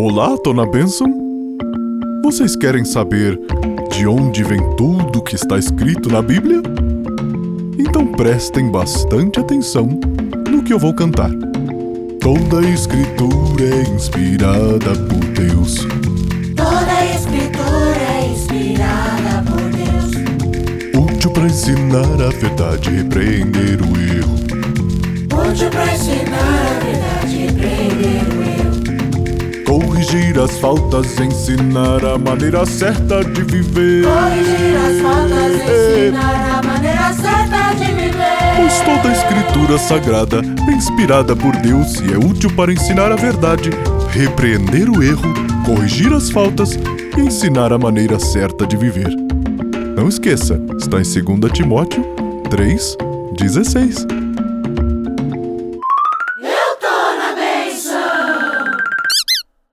Olá, Dona Benson. Vocês querem saber de onde vem tudo que está escrito na Bíblia? Então prestem bastante atenção no que eu vou cantar. Toda a escritura é inspirada por Deus. Toda escritura é inspirada por Deus. Útil para ensinar a verdade e repreender o erro. Útil para ensinar a verdade Corrigir as faltas, ensinar a maneira certa de viver. Corrigir as faltas, ensinar a maneira certa de viver. Pois toda a escritura sagrada é inspirada por Deus e é útil para ensinar a verdade, repreender o erro, corrigir as faltas e ensinar a maneira certa de viver. Não esqueça, está em 2 Timóteo 3,16.